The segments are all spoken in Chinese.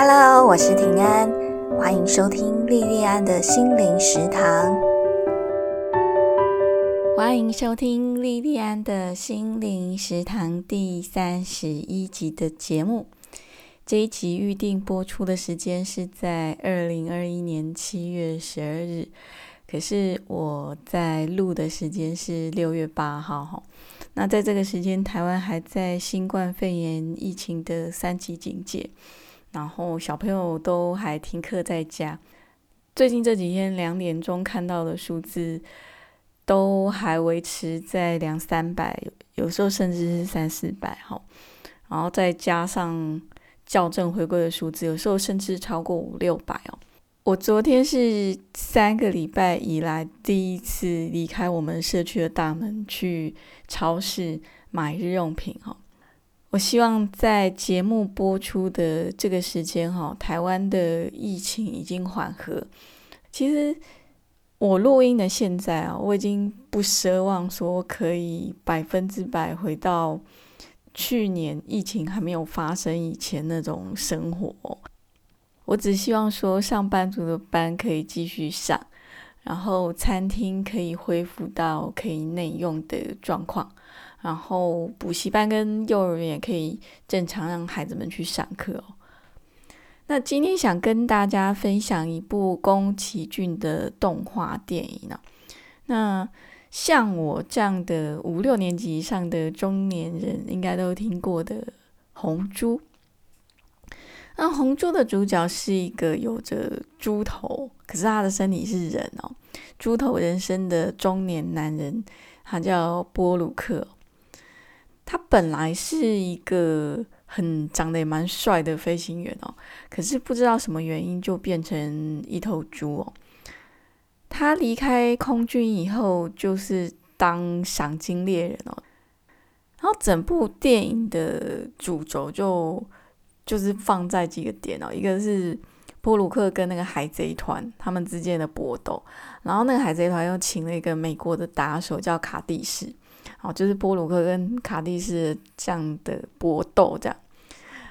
Hello，我是平安，欢迎收听莉莉安的心灵食堂。欢迎收听莉莉安的心灵食堂第三十一集的节目。这一集预定播出的时间是在二零二一年七月十二日，可是我在录的时间是六月八号哈。那在这个时间，台湾还在新冠肺炎疫情的三级警戒。然后小朋友都还停课在家。最近这几天两点钟看到的数字都还维持在两三百，有时候甚至是三四百哈。然后再加上校正回归的数字，有时候甚至超过五六百哦。我昨天是三个礼拜以来第一次离开我们社区的大门去超市买日用品哈。我希望在节目播出的这个时间，哈，台湾的疫情已经缓和。其实我录音的现在啊，我已经不奢望说可以百分之百回到去年疫情还没有发生以前那种生活。我只希望说，上班族的班可以继续上，然后餐厅可以恢复到可以内用的状况。然后补习班跟幼儿园也可以正常让孩子们去上课哦。那今天想跟大家分享一部宫崎骏的动画电影呢。那像我这样的五六年级以上的中年人，应该都听过的《红猪》。那《红猪》的主角是一个有着猪头，可是他的身体是人哦，猪头人生的中年男人，他叫波鲁克。他本来是一个很长得也蛮帅的飞行员哦，可是不知道什么原因就变成一头猪哦。他离开空军以后，就是当赏金猎人哦。然后整部电影的主轴就就是放在几个点哦，一个是波鲁克跟那个海贼团他们之间的搏斗，然后那个海贼团又请了一个美国的打手叫卡蒂斯。好，就是波鲁克跟卡蒂斯这样的搏斗这样，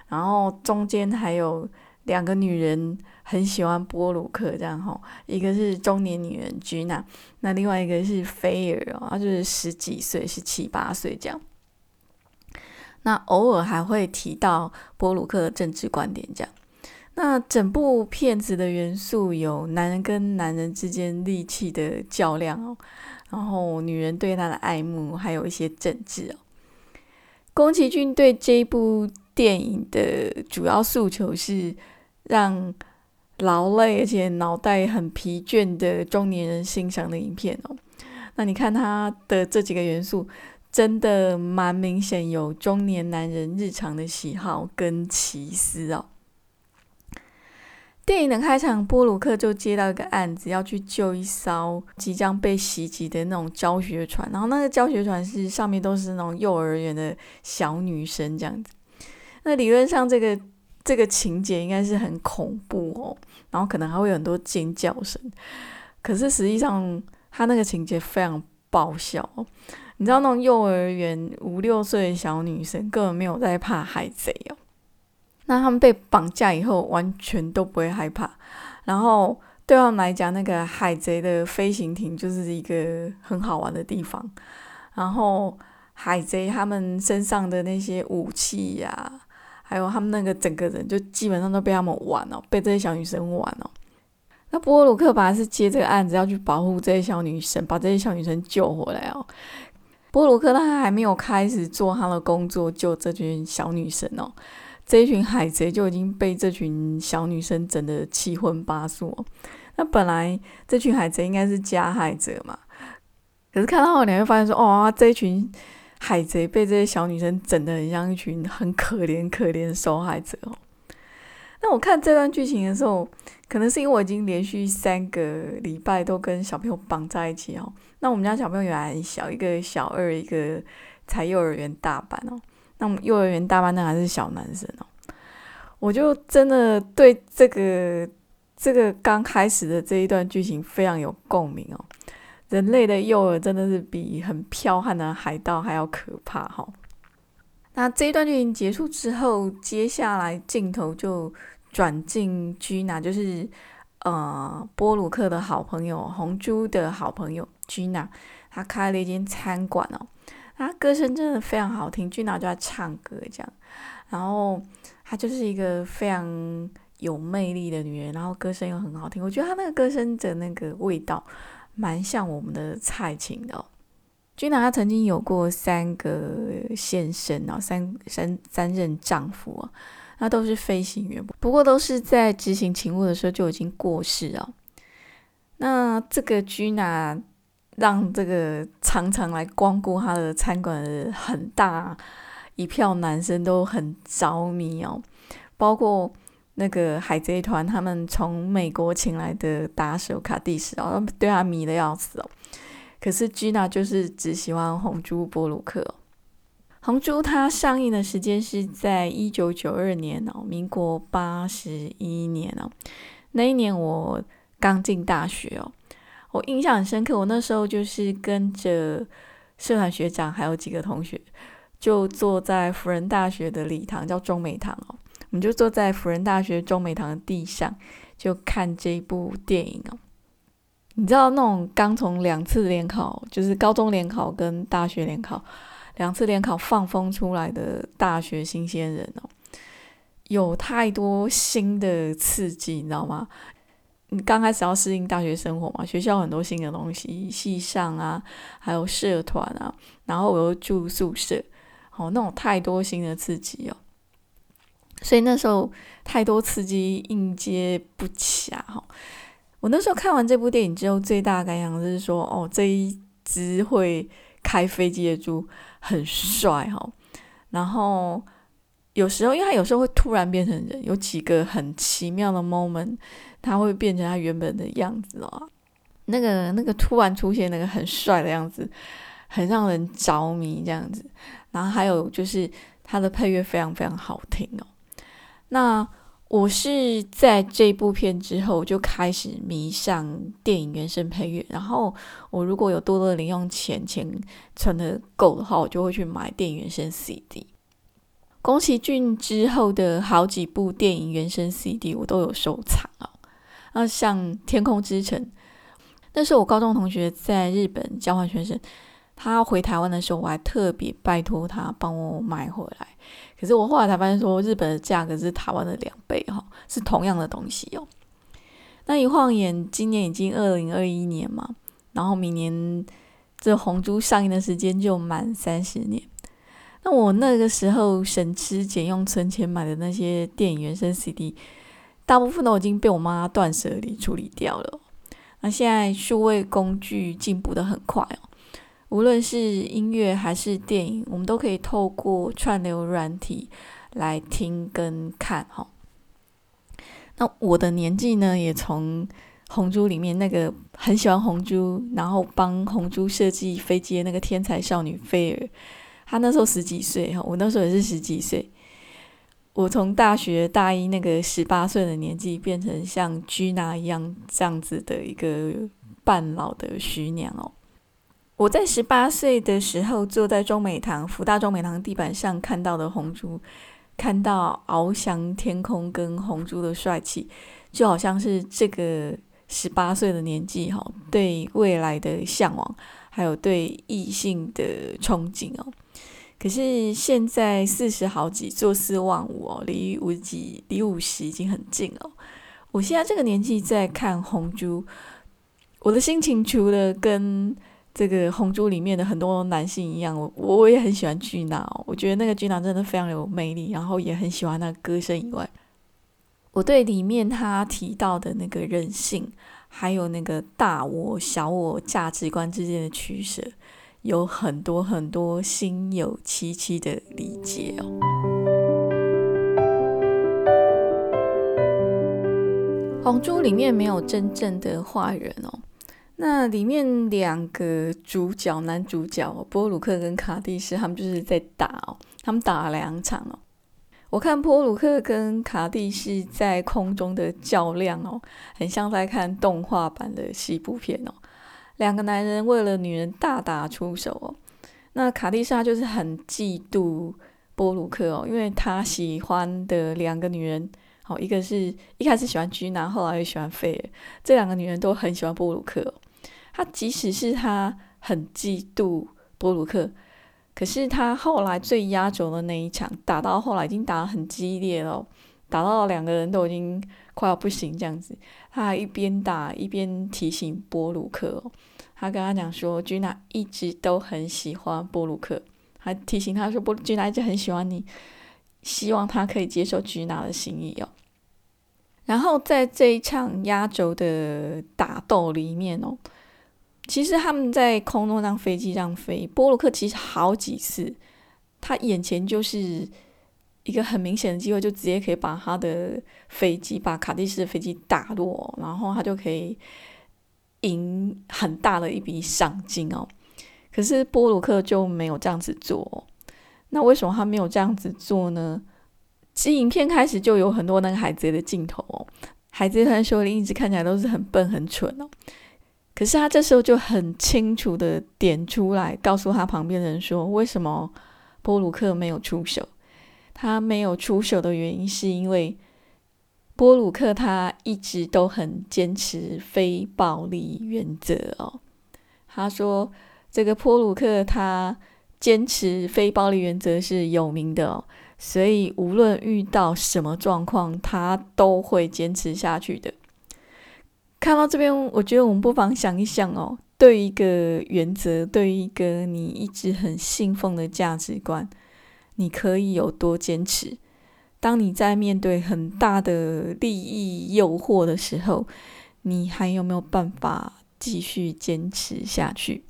然后中间还有两个女人很喜欢波鲁克这样哈，一个是中年女人居娜，那另外一个是菲尔哦，她就是十几岁，是七八岁这样。那偶尔还会提到波鲁克的政治观点这样。那整部片子的元素有男人跟男人之间力气的较量哦。然后，女人对他的爱慕，还有一些政治哦。宫崎骏对这部电影的主要诉求是让劳累而且脑袋很疲倦的中年人欣赏的影片哦。那你看他的这几个元素，真的蛮明显有中年男人日常的喜好跟奇思哦。电影的开场，波鲁克就接到一个案子，要去救一艘即将被袭击的那种教学船。然后那个教学船是上面都是那种幼儿园的小女生这样子。那理论上，这个这个情节应该是很恐怖哦，然后可能还会有很多尖叫声。可是实际上，他那个情节非常爆笑。哦你知道，那种幼儿园五六岁的小女生根本没有在怕海贼哦。那他们被绑架以后，完全都不会害怕。然后对他们来讲，那个海贼的飞行艇就是一个很好玩的地方。然后海贼他们身上的那些武器呀，还有他们那个整个人，就基本上都被他们玩哦，被这些小女生玩哦。那波鲁克本来是接这个案子，要去保护这些小女生，把这些小女生救回来哦。波鲁克他还没有开始做他的工作，救这群小女生哦。这一群海贼就已经被这群小女生整得七荤八素。那本来这群海贼应该是加害者嘛，可是看到后你会发现说，哦，这一群海贼被这些小女生整得很像一群很可怜可怜的受害者哦。那我看这段剧情的时候，可能是因为我已经连续三个礼拜都跟小朋友绑在一起哦。那我们家小朋友还很小，一个小二，一个才幼儿园大班哦。那我们幼儿园大班那还是小男生哦，我就真的对这个这个刚开始的这一段剧情非常有共鸣哦。人类的幼儿真的是比很剽悍的海盗还要可怕哈。那这一段剧情结束之后，接下来镜头就转进居娜，就是呃波鲁克的好朋友红珠的好朋友居娜，他开了一间餐馆哦。他歌声真的非常好听，居娜就在唱歌这样，然后她就是一个非常有魅力的女人，然后歌声又很好听。我觉得她那个歌声的那个味道，蛮像我们的蔡琴的哦。君娜她曾经有过三个先生哦，三三三任丈夫啊，那都是飞行员，不过都是在执行勤务的时候就已经过世哦。那这个君娜让这个常常来光顾他的餐馆的很大一票男生都很着迷哦，包括那个海贼团他们从美国请来的打手卡蒂斯哦，对他迷的要死哦。可是 Gina 就是只喜欢红猪波鲁克。红猪它上映的时间是在一九九二年哦，民国八十一年哦。那一年我刚进大学哦，我印象很深刻。我那时候就是跟着社团学长还有几个同学，就坐在辅仁大学的礼堂，叫中美堂哦。我们就坐在辅仁大学中美堂的地上，就看这一部电影哦。你知道那种刚从两次联考，就是高中联考跟大学联考两次联考放风出来的大学新鲜人哦，有太多新的刺激，你知道吗？你刚开始要适应大学生活嘛，学校很多新的东西，系上啊，还有社团啊，然后我又住宿舍，哦，那种太多新的刺激哦，所以那时候太多刺激应接不暇哈。我那时候看完这部电影之后，最大的感想就是说，哦，这一只会开飞机的猪很帅哈。然后有时候，因为他有时候会突然变成人，有几个很奇妙的 moment，他会变成他原本的样子哦。那个那个突然出现那个很帅的样子，很让人着迷这样子。然后还有就是他的配乐非常非常好听哦。那。我是在这部片之后就开始迷上电影原声配乐，然后我如果有多的零用钱，钱存的够的话，我就会去买电影原声 CD。宫崎骏之后的好几部电影原声 CD 我都有收藏哦。那像《天空之城》，那是我高中同学在日本交换学生，他回台湾的时候，我还特别拜托他帮我买回来。可是我后来才发现，说日本的价格是台湾的两倍哈，是同样的东西哦。那一晃眼，今年已经二零二一年嘛，然后明年这红猪上映的时间就满三十年。那我那个时候省吃俭用存钱买的那些电影原声 CD，大部分都已经被我妈断舍离处理掉了。那现在数位工具进步的很快哦。无论是音乐还是电影，我们都可以透过串流软体来听跟看哈。那我的年纪呢，也从红猪里面那个很喜欢红猪，然后帮红猪设计飞机的那个天才少女菲尔，他那时候十几岁哈，我那时候也是十几岁。我从大学大一那个十八岁的年纪，变成像居娜一样这样子的一个半老的徐娘哦。我在十八岁的时候，坐在中美堂福大中美堂地板上看到的红珠，看到翱翔天空跟红珠的帅气，就好像是这个十八岁的年纪哈，对未来的向往，还有对异性的憧憬哦。可是现在四十好几，坐四望五哦，离五几离五十已经很近了。我现在这个年纪在看红猪，我的心情除了跟这个红猪里面的很多男性一样，我我也很喜欢巨娜，我觉得那个巨娜真的非常有魅力，然后也很喜欢那个歌声以外，我对里面他提到的那个人性，还有那个大我小我价值观之间的取舍，有很多很多心有戚戚的理解哦。红猪里面没有真正的坏人哦。那里面两个主角，男主角波鲁克跟卡蒂斯，他们就是在打哦，他们打了两场哦。我看波鲁克跟卡蒂斯在空中的较量哦，很像在看动画版的西部片哦。两个男人为了女人大打出手哦。那卡蒂莎就是很嫉妒波鲁克哦，因为他喜欢的两个女人好，一个是一开始喜欢居娜，后来又喜欢菲尔，这两个女人都很喜欢波鲁克哦。他即使是他很嫉妒波鲁克，可是他后来最压轴的那一场打到后来已经打得很激烈了，打到两个人都已经快要不行这样子，他还一边打一边提醒波鲁克哦，他跟他讲说，居娜一直都很喜欢波鲁克，还提醒他说波居娜一直很喜欢你，希望他可以接受居娜的心意哦。然后在这一场压轴的打斗里面哦。其实他们在空中让飞机让飞，波鲁克其实好几次，他眼前就是一个很明显的机会，就直接可以把他的飞机，把卡蒂斯的飞机打落，然后他就可以赢很大的一笔赏金哦。可是波鲁克就没有这样子做，那为什么他没有这样子做呢？其实影片开始就有很多那个海贼的镜头哦，海贼团首领一直看起来都是很笨很蠢哦。可是他这时候就很清楚的点出来，告诉他旁边的人说：“为什么波鲁克没有出手？他没有出手的原因是因为波鲁克他一直都很坚持非暴力原则哦。他说这个波鲁克他坚持非暴力原则是有名的哦，所以无论遇到什么状况，他都会坚持下去的。”看到这边，我觉得我们不妨想一想哦，对一个原则，对一个你一直很信奉的价值观，你可以有多坚持？当你在面对很大的利益诱惑的时候，你还有没有办法继续坚持下去？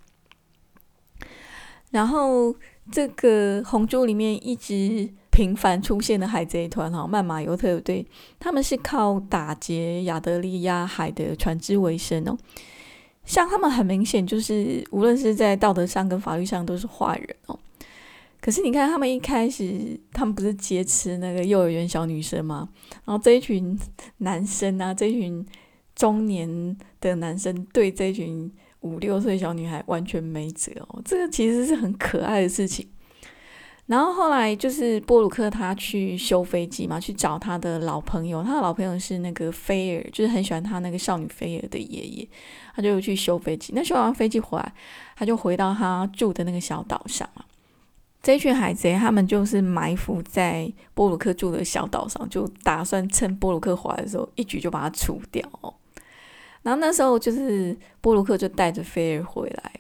然后这个红珠里面一直。频繁出现的海贼团哈，曼马尤特队，他们是靠打劫亚德利亚海的船只为生哦。像他们很明显就是，无论是在道德上跟法律上都是坏人哦。可是你看，他们一开始，他们不是劫持那个幼儿园小女生吗？然后这一群男生啊，这一群中年的男生对这一群五六岁小女孩完全没辙哦。这个其实是很可爱的事情。然后后来就是波鲁克他去修飞机嘛，去找他的老朋友，他的老朋友是那个菲尔，就是很喜欢他那个少女菲尔的爷爷，他就去修飞机。那修完飞机回来，他就回到他住的那个小岛上嘛。这群海贼他们就是埋伏在波鲁克住的小岛上，就打算趁波鲁克回来的时候一举就把他除掉。然后那时候就是波鲁克就带着菲尔回来。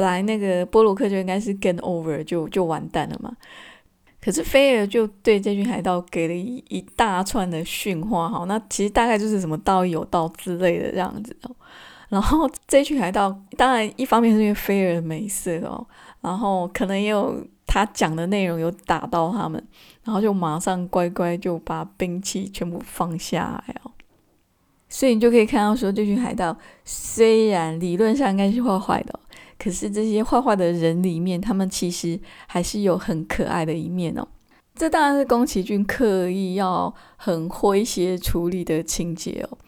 本来那个波鲁克就应该是 get over 就就完蛋了嘛，可是菲尔就对这群海盗给了一一大串的训话，哈，那其实大概就是什么道义有道之类的这样子哦。然后这群海盗当然一方面是因为菲尔没事哦，然后可能也有他讲的内容有打到他们，然后就马上乖乖就把兵器全部放下来哦。所以你就可以看到说，这群海盗虽然理论上应该是坏坏的。可是这些坏坏的人里面，他们其实还是有很可爱的一面哦。这当然是宫崎骏刻意要很诙谐处理的情节哦。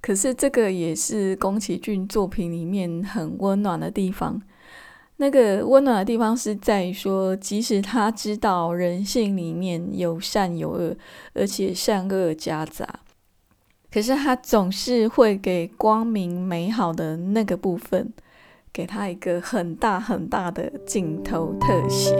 可是这个也是宫崎骏作品里面很温暖的地方。那个温暖的地方是在于说，即使他知道人性里面有善有恶，而且善恶夹杂，可是他总是会给光明美好的那个部分。给他一个很大很大的镜头特写。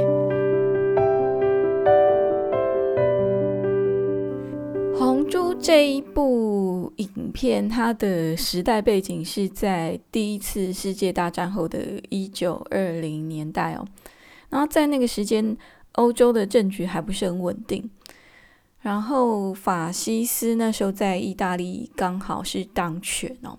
《红猪》这一部影片，它的时代背景是在第一次世界大战后的一九二零年代哦。然后在那个时间，欧洲的政局还不是很稳定。然后法西斯那时候在意大利刚好是当权哦。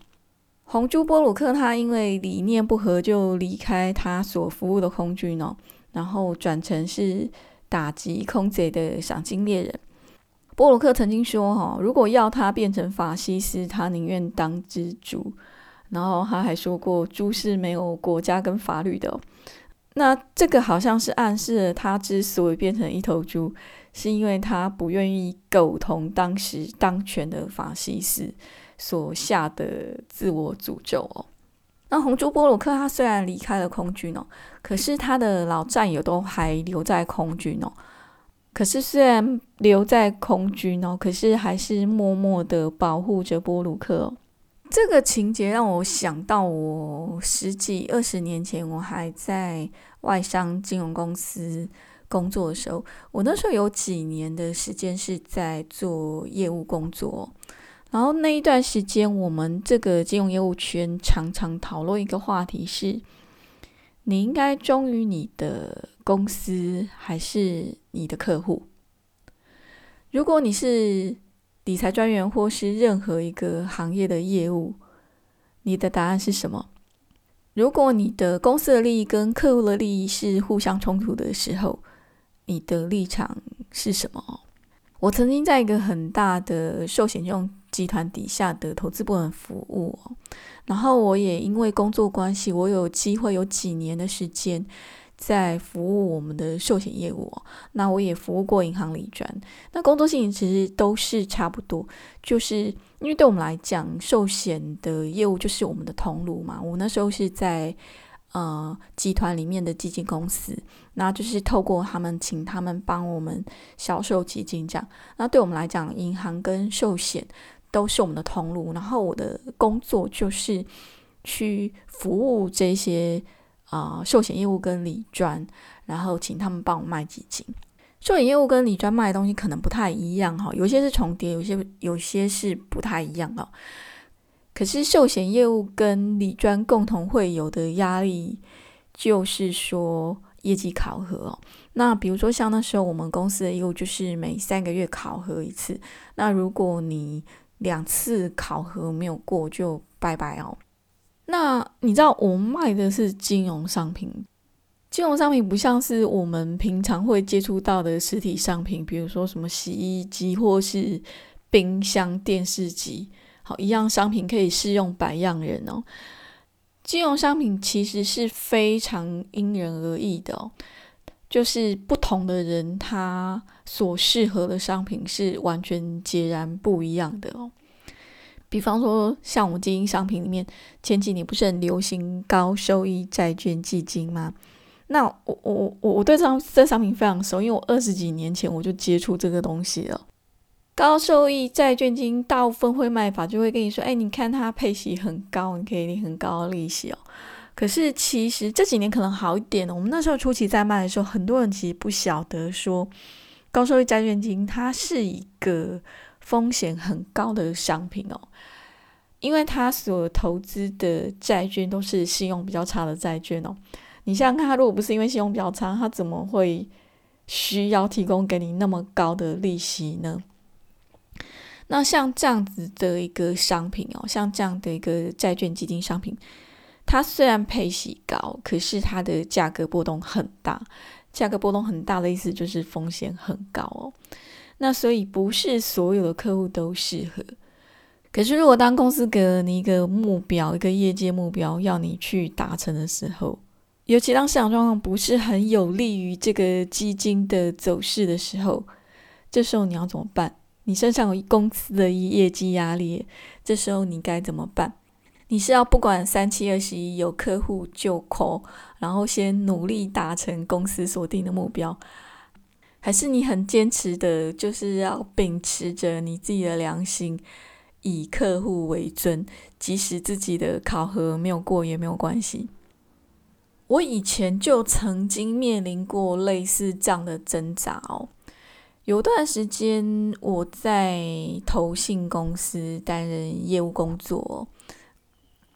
红猪波鲁克他因为理念不合就离开他所服务的空军哦，然后转成是打击空贼的赏金猎人。波鲁克曾经说：“哈，如果要他变成法西斯，他宁愿当只猪。”然后他还说过：“猪是没有国家跟法律的。”那这个好像是暗示了他之所以变成一头猪，是因为他不愿意苟同当时当权的法西斯。所下的自我诅咒哦。那红珠波鲁克他虽然离开了空军哦，可是他的老战友都还留在空军哦。可是虽然留在空军哦，可是还是默默的保护着波鲁克哦。这个情节让我想到，我十几二十年前我还在外商金融公司工作的时候，我那时候有几年的时间是在做业务工作。然后那一段时间，我们这个金融业务圈常常讨论一个话题是：你应该忠于你的公司，还是你的客户？如果你是理财专员或是任何一个行业的业务，你的答案是什么？如果你的公司的利益跟客户的利益是互相冲突的时候，你的立场是什么？我曾经在一个很大的寿险用集团底下的投资部门服务，然后我也因为工作关系，我有机会有几年的时间。在服务我们的寿险业务，那我也服务过银行理专。那工作性质其实都是差不多，就是因为对我们来讲，寿险的业务就是我们的通路嘛。我那时候是在呃集团里面的基金公司，那就是透过他们，请他们帮我们销售基金这样。那对我们来讲，银行跟寿险都是我们的通路。然后我的工作就是去服务这些。啊，寿险业务跟理专，然后请他们帮我卖基金。寿险业务跟理专卖的东西可能不太一样哈，有些是重叠，有些有些是不太一样哦。可是寿险业务跟理专共同会有的压力，就是说业绩考核哦。那比如说像那时候我们公司的业务就是每三个月考核一次，那如果你两次考核没有过，就拜拜哦。那你知道我卖的是金融商品，金融商品不像是我们平常会接触到的实体商品，比如说什么洗衣机或是冰箱、电视机，好，一样商品可以适用百样人哦。金融商品其实是非常因人而异的哦，就是不同的人他所适合的商品是完全截然不一样的哦。比方说，像我们基金商品里面，前几年不是很流行高收益债券基金吗？那我我我我对这这商品非常熟，因为我二十几年前我就接触这个东西了。高收益债券基金大部分会卖法就会跟你说，哎，你看它配息很高，你可以领很高的利息哦。可是其实这几年可能好一点。我们那时候初期在卖的时候，很多人其实不晓得说，高收益债券基金它是一个。风险很高的商品哦，因为他所投资的债券都是信用比较差的债券哦。你想想看，他如果不是因为信用比较差，他怎么会需要提供给你那么高的利息呢？那像这样子的一个商品哦，像这样的一个债券基金商品，它虽然配息高，可是它的价格波动很大。价格波动很大的意思就是风险很高哦。那所以不是所有的客户都适合。可是如果当公司给了你一个目标，一个业界目标要你去达成的时候，尤其当市场状况不是很有利于这个基金的走势的时候，这时候你要怎么办？你身上有公司的业绩压力，这时候你该怎么办？你是要不管三七二十一有客户就扣，然后先努力达成公司锁定的目标？还是你很坚持的，就是要秉持着你自己的良心，以客户为尊，即使自己的考核没有过也没有关系。我以前就曾经面临过类似这样的挣扎哦。有段时间我在投信公司担任业务工作，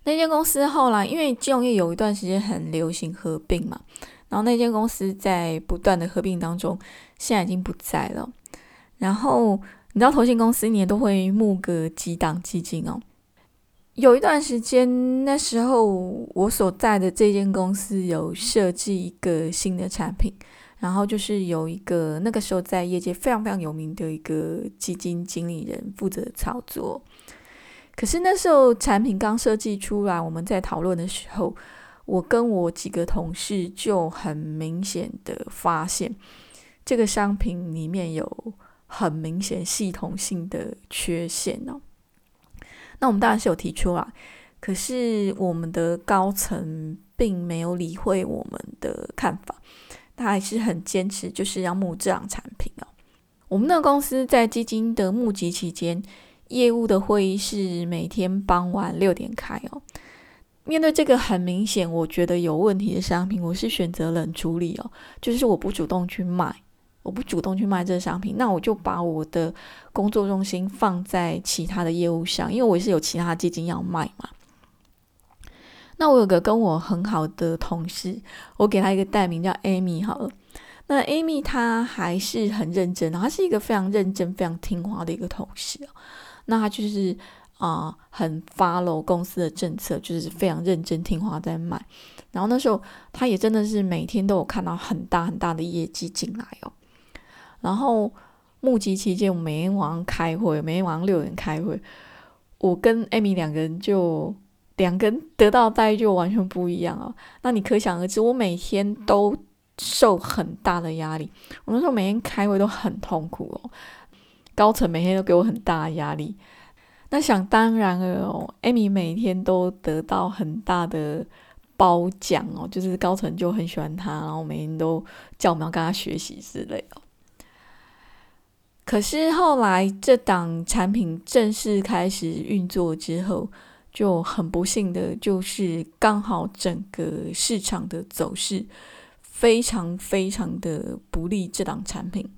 那间公司后来因为金融业有一段时间很流行合并嘛。然后那间公司在不断的合并当中，现在已经不在了。然后你知道，投信公司一年都会募个几档基金哦。有一段时间，那时候我所在的这间公司有设计一个新的产品，然后就是有一个那个时候在业界非常非常有名的一个基金经理人负责操作。可是那时候产品刚设计出来，我们在讨论的时候。我跟我几个同事就很明显的发现，这个商品里面有很明显系统性的缺陷哦。那我们当然是有提出来，可是我们的高层并没有理会我们的看法，他还是很坚持就是要募这样产品哦。我们那个公司在基金的募集期间，业务的会议是每天傍晚六点开哦。面对这个很明显我觉得有问题的商品，我是选择冷处理哦，就是我不主动去卖，我不主动去卖这个商品，那我就把我的工作重心放在其他的业务上，因为我是有其他基金要卖嘛。那我有个跟我很好的同事，我给他一个代名叫 Amy 好了。那 Amy 她还是很认真，她是一个非常认真、非常听话的一个同事那他就是啊，很 follow 公司的政策，就是非常认真听话在卖。然后那时候他也真的是每天都有看到很大很大的业绩进来哦。然后募集期间，我每天晚上开会，每天晚上六点开会，我跟 Amy 两个人就两个人得到待遇就完全不一样哦。那你可想而知，我每天都。受很大的压力，我那时候每天开会都很痛苦哦。高层每天都给我很大的压力，那想当然了哦。艾米每天都得到很大的褒奖哦，就是高层就很喜欢他，然后每天都叫我们要跟他学习之类的。可是后来这档产品正式开始运作之后，就很不幸的就是刚好整个市场的走势。非常非常的不利这档产品，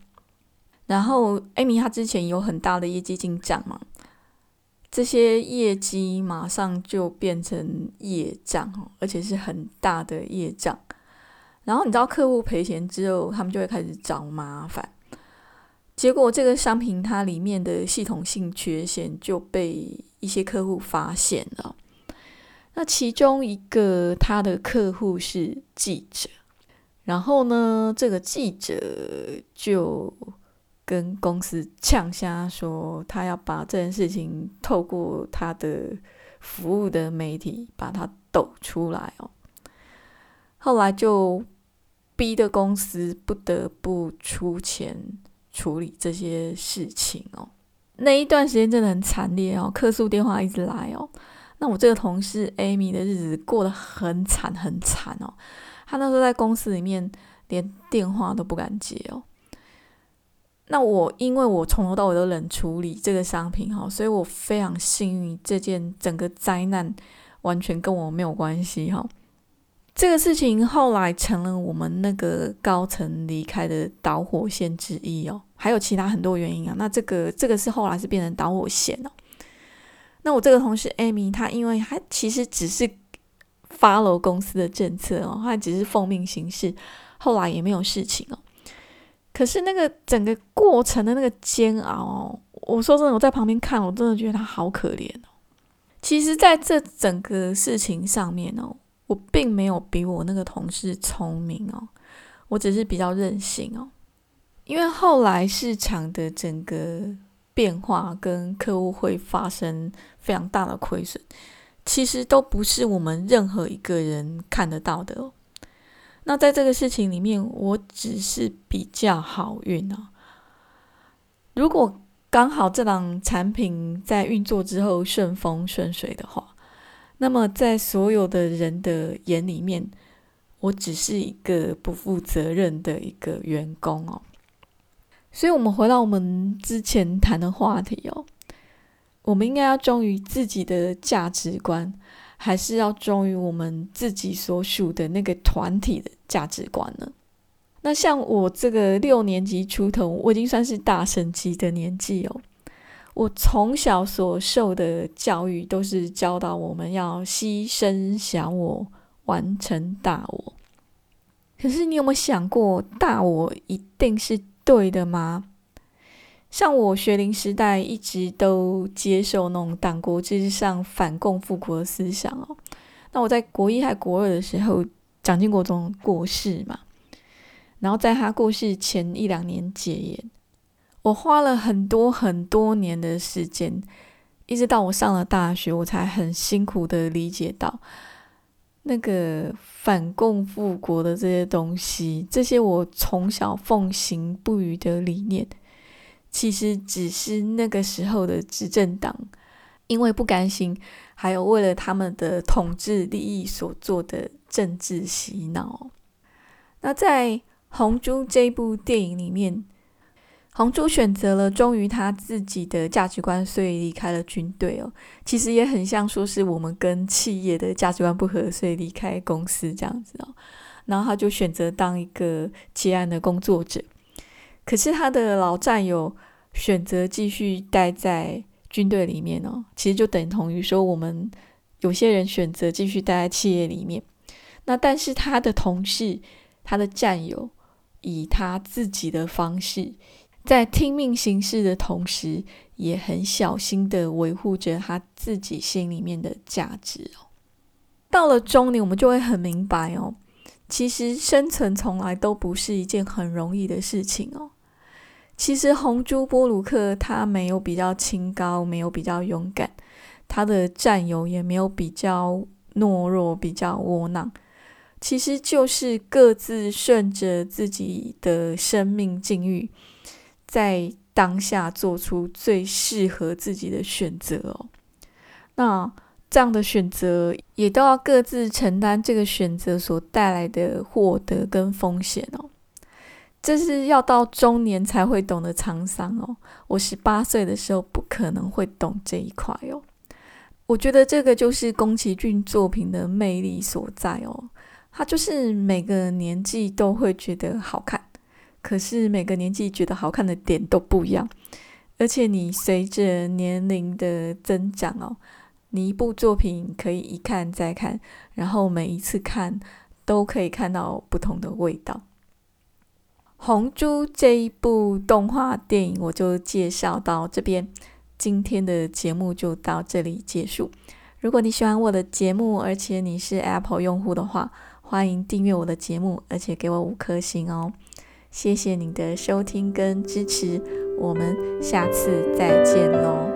然后艾米她之前有很大的业绩进账嘛，这些业绩马上就变成业账哦，而且是很大的业账。然后你知道客户赔钱之后，他们就会开始找麻烦，结果这个商品它里面的系统性缺陷就被一些客户发现了。那其中一个他的客户是记者。然后呢，这个记者就跟公司呛下说，他要把这件事情透过他的服务的媒体把它抖出来哦。后来就逼的公司不得不出钱处理这些事情哦。那一段时间真的很惨烈哦，客诉电话一直来哦。那我这个同事 Amy 的日子过得很惨很惨哦。他那时候在公司里面连电话都不敢接哦。那我因为我从头到尾都冷处理这个商品哈，所以我非常幸运，这件整个灾难完全跟我没有关系哈。这个事情后来成了我们那个高层离开的导火线之一哦，还有其他很多原因啊。那这个这个是后来是变成导火线哦。那我这个同事 Amy，她因为她其实只是。follow 公司的政策哦，他只是奉命行事，后来也没有事情哦。可是那个整个过程的那个煎熬，我说真的，我在旁边看，我真的觉得他好可怜哦。其实，在这整个事情上面哦，我并没有比我那个同事聪明哦，我只是比较任性哦。因为后来市场的整个变化跟客户会发生非常大的亏损。其实都不是我们任何一个人看得到的。那在这个事情里面，我只是比较好运哦。如果刚好这档产品在运作之后顺风顺水的话，那么在所有的人的眼里面，我只是一个不负责任的一个员工哦。所以，我们回到我们之前谈的话题哦。我们应该要忠于自己的价值观，还是要忠于我们自己所属的那个团体的价值观呢？那像我这个六年级出头，我已经算是大神级的年纪哦。我从小所受的教育都是教导我们要牺牲小我，完成大我。可是你有没有想过，大我一定是对的吗？像我学龄时代一直都接受那种党国之上反共复国的思想哦。那我在国一还国二的时候，蒋经国总过世嘛，然后在他过世前一两年戒严，我花了很多很多年的时间，一直到我上了大学，我才很辛苦的理解到那个反共复国的这些东西，这些我从小奉行不渝的理念。其实只是那个时候的执政党，因为不甘心，还有为了他们的统治利益所做的政治洗脑。那在《红猪》这部电影里面，红珠选择了忠于他自己的价值观，所以离开了军队哦。其实也很像说是我们跟企业的价值观不合，所以离开公司这样子哦。然后他就选择当一个接案的工作者。可是他的老战友选择继续待在军队里面哦，其实就等同于说我们有些人选择继续待在企业里面。那但是他的同事、他的战友以他自己的方式。在听命行事的同时，也很小心的维护着他自己心里面的价值哦。到了中年，我们就会很明白哦，其实生存从来都不是一件很容易的事情哦。其实红珠波鲁克他没有比较清高，没有比较勇敢，他的战友也没有比较懦弱、比较窝囊，其实就是各自顺着自己的生命境遇。在当下做出最适合自己的选择哦，那这样的选择也都要各自承担这个选择所带来的获得跟风险哦。这是要到中年才会懂得沧桑哦。我十八岁的时候不可能会懂这一块哦。我觉得这个就是宫崎骏作品的魅力所在哦，他就是每个年纪都会觉得好看。可是每个年纪觉得好看的点都不一样，而且你随着年龄的增长哦，你一部作品可以一看再看，然后每一次看都可以看到不同的味道。红猪这一部动画电影我就介绍到这边，今天的节目就到这里结束。如果你喜欢我的节目，而且你是 Apple 用户的话，欢迎订阅我的节目，而且给我五颗星哦。谢谢你的收听跟支持，我们下次再见喽。